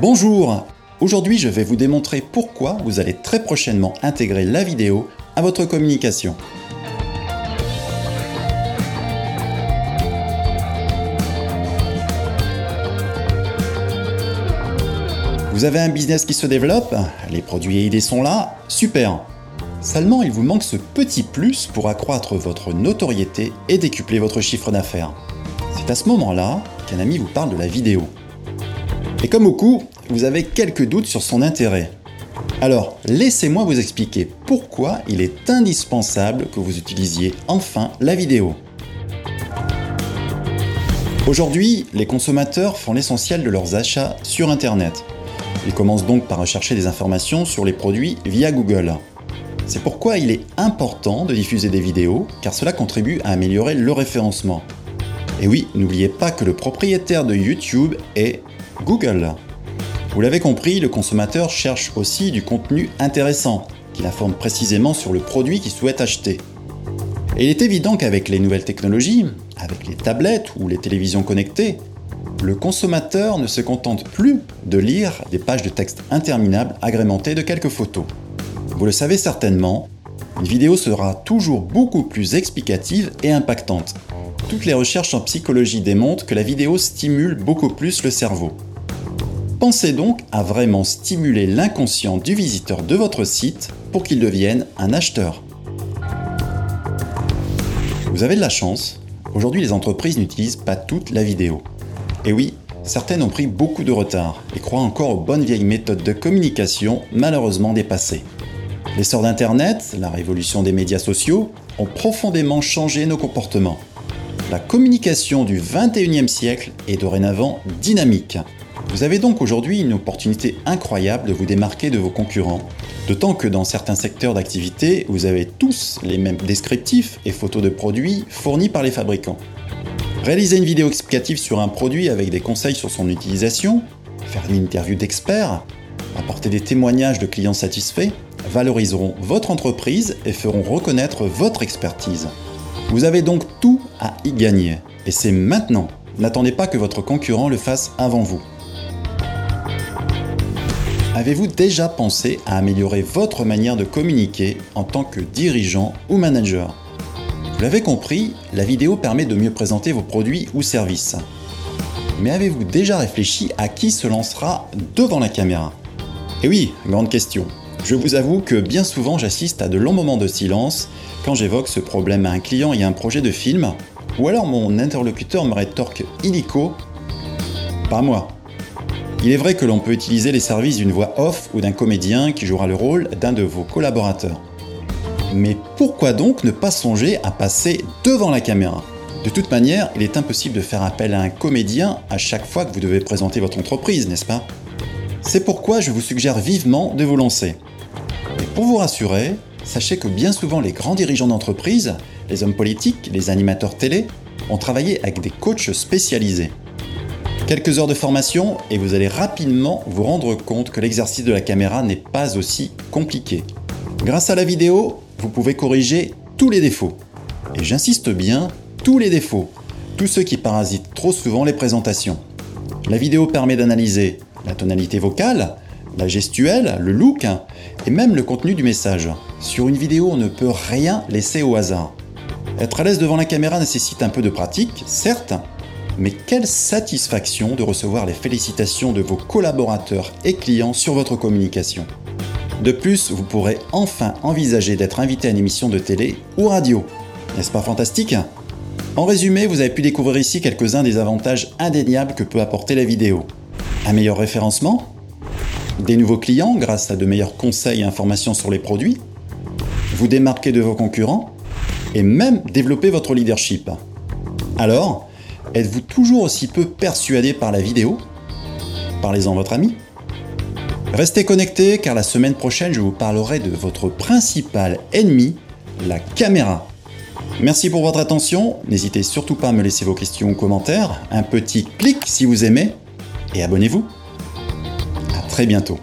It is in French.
Bonjour Aujourd'hui je vais vous démontrer pourquoi vous allez très prochainement intégrer la vidéo à votre communication. Vous avez un business qui se développe, les produits et idées sont là, super Seulement il vous manque ce petit plus pour accroître votre notoriété et décupler votre chiffre d'affaires. C'est à ce moment-là qu'un ami vous parle de la vidéo. Et comme au vous avez quelques doutes sur son intérêt. Alors, laissez-moi vous expliquer pourquoi il est indispensable que vous utilisiez enfin la vidéo. Aujourd'hui, les consommateurs font l'essentiel de leurs achats sur Internet. Ils commencent donc par rechercher des informations sur les produits via Google. C'est pourquoi il est important de diffuser des vidéos, car cela contribue à améliorer le référencement. Et oui, n'oubliez pas que le propriétaire de YouTube est Google. Vous l'avez compris, le consommateur cherche aussi du contenu intéressant, qui l'informe précisément sur le produit qu'il souhaite acheter. Et il est évident qu'avec les nouvelles technologies, avec les tablettes ou les télévisions connectées, le consommateur ne se contente plus de lire des pages de texte interminables agrémentées de quelques photos. Vous le savez certainement, une vidéo sera toujours beaucoup plus explicative et impactante. Toutes les recherches en psychologie démontrent que la vidéo stimule beaucoup plus le cerveau. Pensez donc à vraiment stimuler l'inconscient du visiteur de votre site pour qu'il devienne un acheteur. Vous avez de la chance, aujourd'hui les entreprises n'utilisent pas toute la vidéo. Et oui, certaines ont pris beaucoup de retard et croient encore aux bonnes vieilles méthodes de communication malheureusement dépassées. L'essor d'Internet, la révolution des médias sociaux ont profondément changé nos comportements. La communication du 21e siècle est dorénavant dynamique. Vous avez donc aujourd'hui une opportunité incroyable de vous démarquer de vos concurrents, d'autant que dans certains secteurs d'activité, vous avez tous les mêmes descriptifs et photos de produits fournis par les fabricants. Réaliser une vidéo explicative sur un produit avec des conseils sur son utilisation, faire une interview d'experts, apporter des témoignages de clients satisfaits, valoriseront votre entreprise et feront reconnaître votre expertise. Vous avez donc tout à y gagner, et c'est maintenant. N'attendez pas que votre concurrent le fasse avant vous. Avez-vous déjà pensé à améliorer votre manière de communiquer en tant que dirigeant ou manager? Vous l'avez compris, la vidéo permet de mieux présenter vos produits ou services. Mais avez-vous déjà réfléchi à qui se lancera devant la caméra? Eh oui, grande question. Je vous avoue que bien souvent j'assiste à de longs moments de silence quand j'évoque ce problème à un client et à un projet de film, ou alors mon interlocuteur me rétorque illico Pas moi. Il est vrai que l'on peut utiliser les services d'une voix off ou d'un comédien qui jouera le rôle d'un de vos collaborateurs. Mais pourquoi donc ne pas songer à passer devant la caméra? De toute manière, il est impossible de faire appel à un comédien à chaque fois que vous devez présenter votre entreprise, n'est-ce pas? C'est pourquoi je vous suggère vivement de vous lancer. Et pour vous rassurer, sachez que bien souvent les grands dirigeants d'entreprise, les hommes politiques, les animateurs télé, ont travaillé avec des coachs spécialisés. Quelques heures de formation et vous allez rapidement vous rendre compte que l'exercice de la caméra n'est pas aussi compliqué. Grâce à la vidéo, vous pouvez corriger tous les défauts. Et j'insiste bien, tous les défauts. Tous ceux qui parasitent trop souvent les présentations. La vidéo permet d'analyser la tonalité vocale, la gestuelle, le look et même le contenu du message. Sur une vidéo, on ne peut rien laisser au hasard. Être à l'aise devant la caméra nécessite un peu de pratique, certes, mais quelle satisfaction de recevoir les félicitations de vos collaborateurs et clients sur votre communication. De plus, vous pourrez enfin envisager d'être invité à une émission de télé ou radio. N'est-ce pas fantastique? En résumé, vous avez pu découvrir ici quelques-uns des avantages indéniables que peut apporter la vidéo. Un meilleur référencement, des nouveaux clients grâce à de meilleurs conseils et informations sur les produits, vous démarquer de vos concurrents et même développer votre leadership. Alors, Êtes-vous toujours aussi peu persuadé par la vidéo? Parlez-en votre ami. Restez connectés car la semaine prochaine je vous parlerai de votre principal ennemi, la caméra. Merci pour votre attention, n'hésitez surtout pas à me laisser vos questions ou commentaires, un petit clic si vous aimez, et abonnez-vous. A très bientôt.